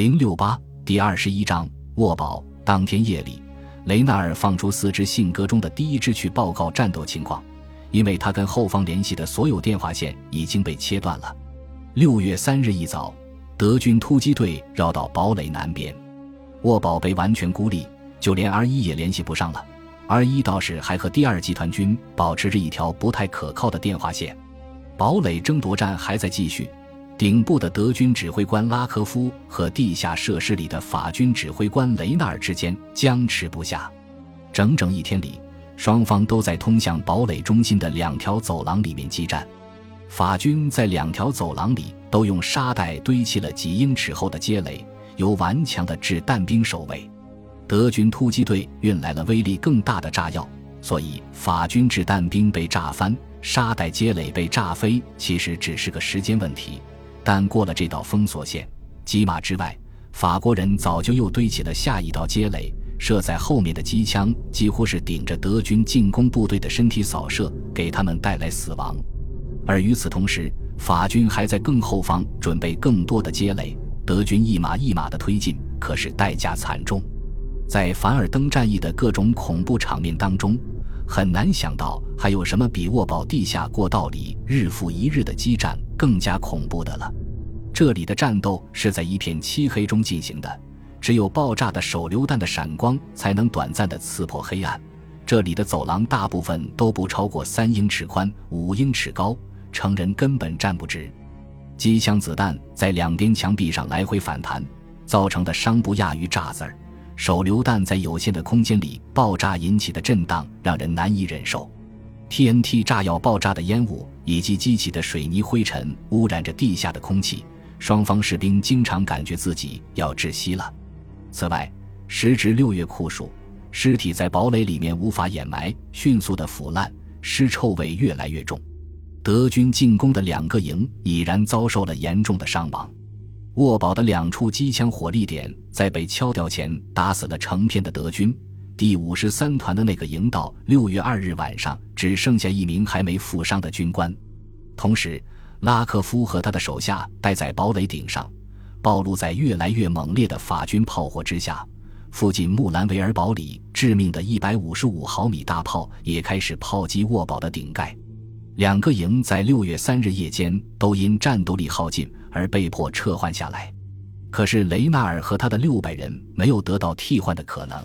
零六八第二十一章沃堡。当天夜里，雷纳尔放出四支信鸽中的第一支去报告战斗情况，因为他跟后方联系的所有电话线已经被切断了。六月三日一早，德军突击队绕到堡垒南边，沃堡被完全孤立，就连 R 一也联系不上了。R 一倒是还和第二集团军保持着一条不太可靠的电话线。堡垒争夺战还在继续。顶部的德军指挥官拉科夫和地下设施里的法军指挥官雷纳尔之间僵持不下。整整一天里，双方都在通向堡垒中心的两条走廊里面激战。法军在两条走廊里都用沙袋堆砌了几英尺厚的街垒，由顽强的掷弹兵守卫。德军突击队运来了威力更大的炸药，所以法军掷弹兵被炸翻，沙袋街垒被炸飞，其实只是个时间问题。但过了这道封锁线，几码之外，法国人早就又堆起了下一道街垒。射在后面的机枪几乎是顶着德军进攻部队的身体扫射，给他们带来死亡。而与此同时，法军还在更后方准备更多的街垒。德军一码一码的推进，可是代价惨重。在凡尔登战役的各种恐怖场面当中，很难想到还有什么比沃堡地下过道里日复一日的激战。更加恐怖的了，这里的战斗是在一片漆黑中进行的，只有爆炸的手榴弹的闪光才能短暂的刺破黑暗。这里的走廊大部分都不超过三英尺宽、五英尺高，成人根本站不直。机枪子弹在两边墙壁上来回反弹，造成的伤不亚于炸子儿。手榴弹在有限的空间里爆炸引起的震荡让人难以忍受。TNT 炸药爆炸的烟雾以及激起的水泥灰尘污染着地下的空气，双方士兵经常感觉自己要窒息了。此外，时值六月酷暑，尸体在堡垒里面无法掩埋，迅速的腐烂，尸臭味越来越重。德军进攻的两个营已然遭受了严重的伤亡。沃堡的两处机枪火力点在被敲掉前打死了成片的德军。第五十三团的那个营到六月二日晚上只剩下一名还没负伤的军官。同时，拉克夫和他的手下待在堡垒顶上，暴露在越来越猛烈的法军炮火之下。附近穆兰维尔堡里致命的一百五十五毫米大炮也开始炮击沃堡的顶盖。两个营在六月三日夜间都因战斗力耗尽而被迫撤换下来。可是雷纳尔和他的六百人没有得到替换的可能。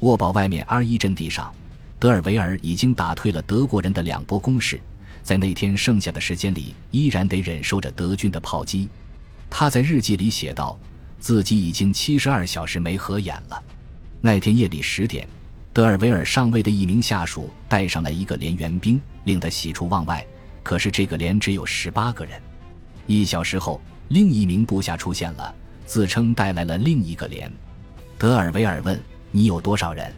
沃堡外面 R 一阵地上，德尔维尔已经打退了德国人的两波攻势，在那天剩下的时间里，依然得忍受着德军的炮击。他在日记里写道：“自己已经七十二小时没合眼了。”那天夜里十点，德尔维尔上尉的一名下属带上了一个连援兵，令他喜出望外。可是这个连只有十八个人。一小时后，另一名部下出现了，自称带来了另一个连。德尔维尔问。你有多少人？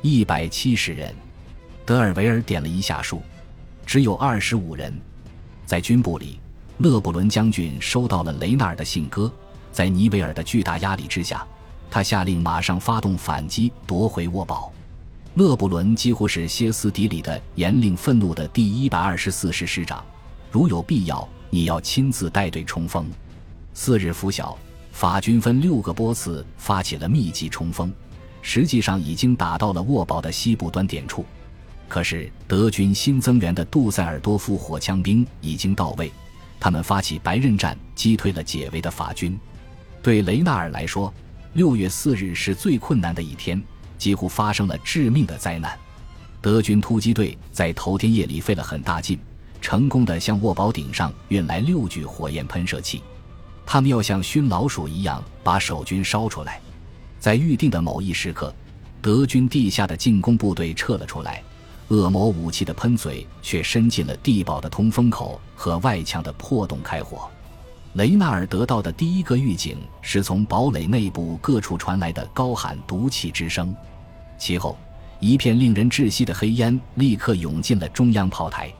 一百七十人。德尔维尔点了一下数，只有二十五人。在军部里，勒布伦将军收到了雷纳尔的信鸽。在尼维尔的巨大压力之下，他下令马上发动反击，夺回沃堡。勒布伦几乎是歇斯底里的严令愤怒的第一百二十四师师长，如有必要，你要亲自带队冲锋。次日拂晓，法军分六个波次发起了密集冲锋。实际上已经打到了沃堡的西部端点处，可是德军新增援的杜塞尔多夫火枪兵已经到位，他们发起白刃战，击退了解围的法军。对雷纳尔来说，六月四日是最困难的一天，几乎发生了致命的灾难。德军突击队在头天夜里费了很大劲，成功的向沃堡顶上运来六具火焰喷射器，他们要像熏老鼠一样把守军烧出来。在预定的某一时刻，德军地下的进攻部队撤了出来，恶魔武器的喷嘴却伸进了地堡的通风口和外墙的破洞开火。雷纳尔得到的第一个预警是从堡垒内部各处传来的高喊毒气之声，其后一片令人窒息的黑烟立刻涌进了中央炮台。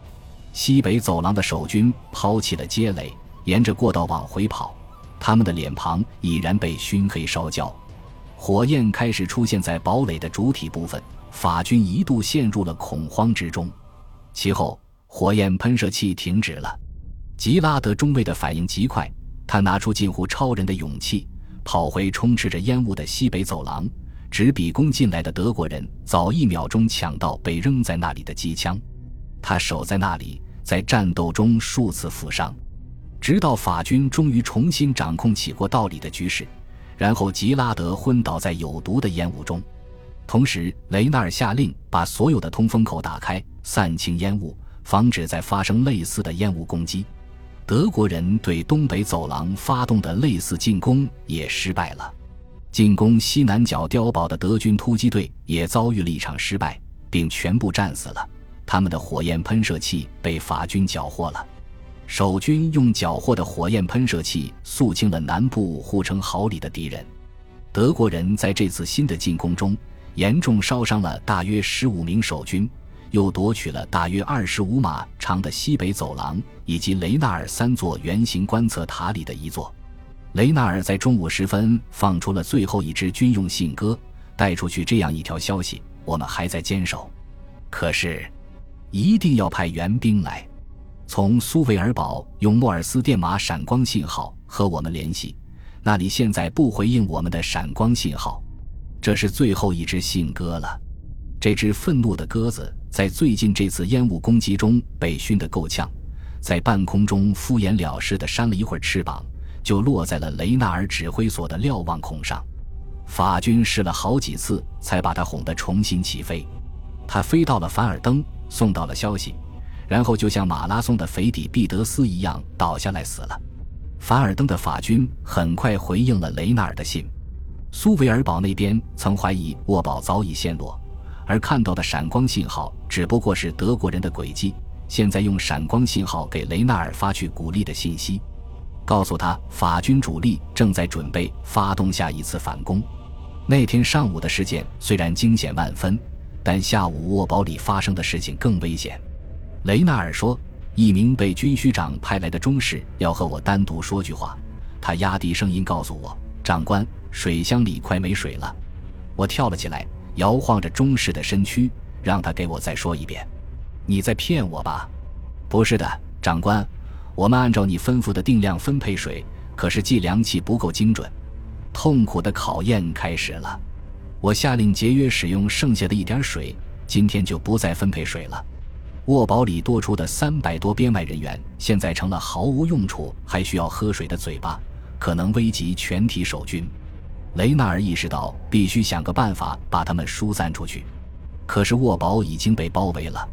西北走廊的守军抛弃了街垒，沿着过道往回跑，他们的脸庞已然被熏黑烧焦。火焰开始出现在堡垒的主体部分，法军一度陷入了恐慌之中。其后，火焰喷射器停止了。吉拉德中尉的反应极快，他拿出近乎超人的勇气，跑回充斥着烟雾的西北走廊，直逼攻进来的德国人早一秒钟抢到被扔在那里的机枪。他守在那里，在战斗中数次负伤，直到法军终于重新掌控起过道里的局势，然后吉拉德昏倒在有毒的烟雾中。同时，雷纳尔下令把所有的通风口打开，散清烟雾，防止再发生类似的烟雾攻击。德国人对东北走廊发动的类似进攻也失败了。进攻西南角碉堡的德军突击队也遭遇了一场失败，并全部战死了。他们的火焰喷射器被法军缴获了。守军用缴获的火焰喷射器肃清了南部护城壕里的敌人。德国人在这次新的进攻中。严重烧伤了大约十五名守军，又夺取了大约二十五码长的西北走廊以及雷纳尔三座圆形观测塔里的一座。雷纳尔在中午时分放出了最后一支军用信鸽，带出去这样一条消息：我们还在坚守，可是一定要派援兵来。从苏维尔堡用莫尔斯电码闪光信号和我们联系，那里现在不回应我们的闪光信号。这是最后一只信鸽了。这只愤怒的鸽子在最近这次烟雾攻击中被熏得够呛，在半空中敷衍了事地扇了一会儿翅膀，就落在了雷纳尔指挥所的瞭望孔上。法军试了好几次，才把他哄得重新起飞。他飞到了凡尔登，送到了消息，然后就像马拉松的肥底毕德斯一样倒下来死了。凡尔登的法军很快回应了雷纳尔的信。苏维尔堡那边曾怀疑沃堡早已陷落，而看到的闪光信号只不过是德国人的诡计。现在用闪光信号给雷纳尔发去鼓励的信息，告诉他法军主力正在准备发动下一次反攻。那天上午的事件虽然惊险万分，但下午沃堡里发生的事情更危险。雷纳尔说：“一名被军需长派来的中士要和我单独说句话。”他压低声音告诉我：“长官。”水箱里快没水了，我跳了起来，摇晃着中士的身躯，让他给我再说一遍：“你在骗我吧？”“不是的，长官，我们按照你吩咐的定量分配水，可是计量器不够精准。”痛苦的考验开始了。我下令节约使用剩下的一点水，今天就不再分配水了。沃堡里多出的三百多编外人员，现在成了毫无用处，还需要喝水的嘴巴，可能危及全体守军。雷纳尔意识到必须想个办法把他们疏散出去，可是沃堡已经被包围了。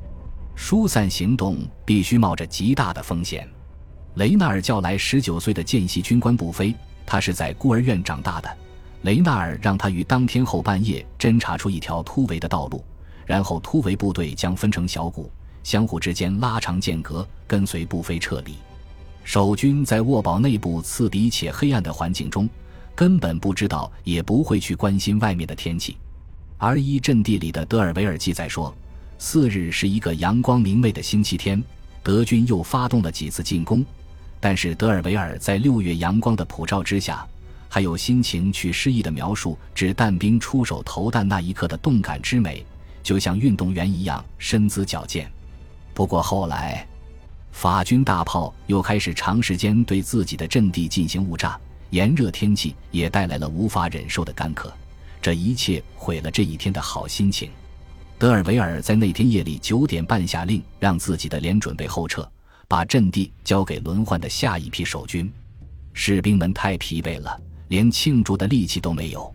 疏散行动必须冒着极大的风险。雷纳尔叫来十九岁的见习军官布菲，他是在孤儿院长大的。雷纳尔让他于当天后半夜侦查出一条突围的道路，然后突围部队将分成小股，相互之间拉长间隔，跟随布菲撤离。守军在沃堡内部刺鼻且黑暗的环境中。根本不知道，也不会去关心外面的天气。R 一阵地里的德尔维尔记载说，四日是一个阳光明媚的星期天，德军又发动了几次进攻。但是德尔维尔在六月阳光的普照之下，还有心情去诗意的描述指弹兵出手投弹那一刻的动感之美，就像运动员一样身姿矫健。不过后来，法军大炮又开始长时间对自己的阵地进行误炸。炎热天气也带来了无法忍受的干渴，这一切毁了这一天的好心情。德尔维尔在那天夜里九点半下令，让自己的连准备后撤，把阵地交给轮换的下一批守军。士兵们太疲惫了，连庆祝的力气都没有。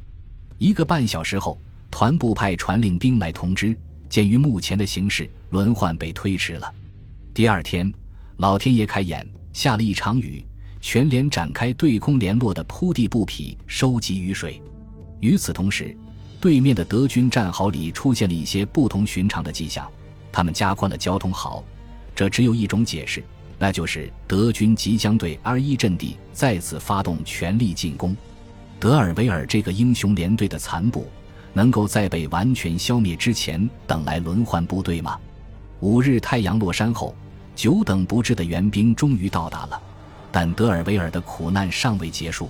一个半小时后，团部派传令兵来通知，鉴于目前的形势，轮换被推迟了。第二天，老天爷开眼，下了一场雨。全连展开对空联络的铺地布匹，收集雨水。与此同时，对面的德军战壕里出现了一些不同寻常的迹象。他们加宽了交通壕，这只有一种解释，那就是德军即将对 R 一阵地再次发动全力进攻。德尔维尔这个英雄连队的残部，能够在被完全消灭之前等来轮换部队吗？五日太阳落山后，久等不至的援兵终于到达了。但德尔维尔的苦难尚未结束，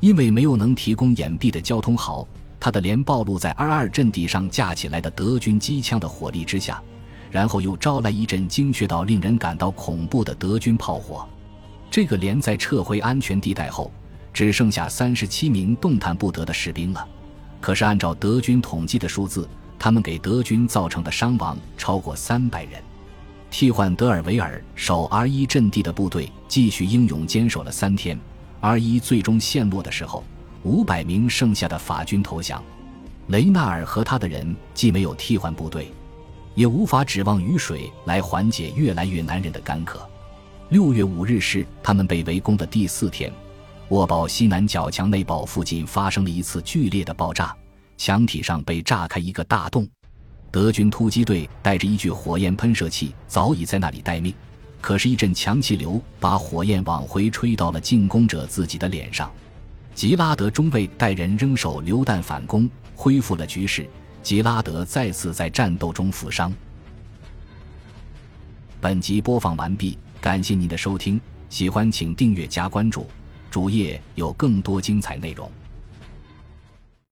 因为没有能提供掩蔽的交通壕，他的连暴露在二二阵地上架起来的德军机枪的火力之下，然后又招来一阵精确到令人感到恐怖的德军炮火。这个连在撤回安全地带后，只剩下三十七名动弹不得的士兵了。可是按照德军统计的数字，他们给德军造成的伤亡超过三百人。替换德尔维尔守 R 一阵地的部队继续英勇坚守了三天。R 一最终陷落的时候，五百名剩下的法军投降。雷纳尔和他的人既没有替换部队，也无法指望雨水来缓解越来越难忍的干渴。六月五日是他们被围攻的第四天，沃堡西南角墙内堡附近发生了一次剧烈的爆炸，墙体上被炸开一个大洞。德军突击队带着一具火焰喷射器早已在那里待命，可是，一阵强气流把火焰往回吹到了进攻者自己的脸上。吉拉德中尉带人扔手榴弹反攻，恢复了局势。吉拉德再次在战斗中负伤。本集播放完毕，感谢您的收听，喜欢请订阅加关注，主页有更多精彩内容。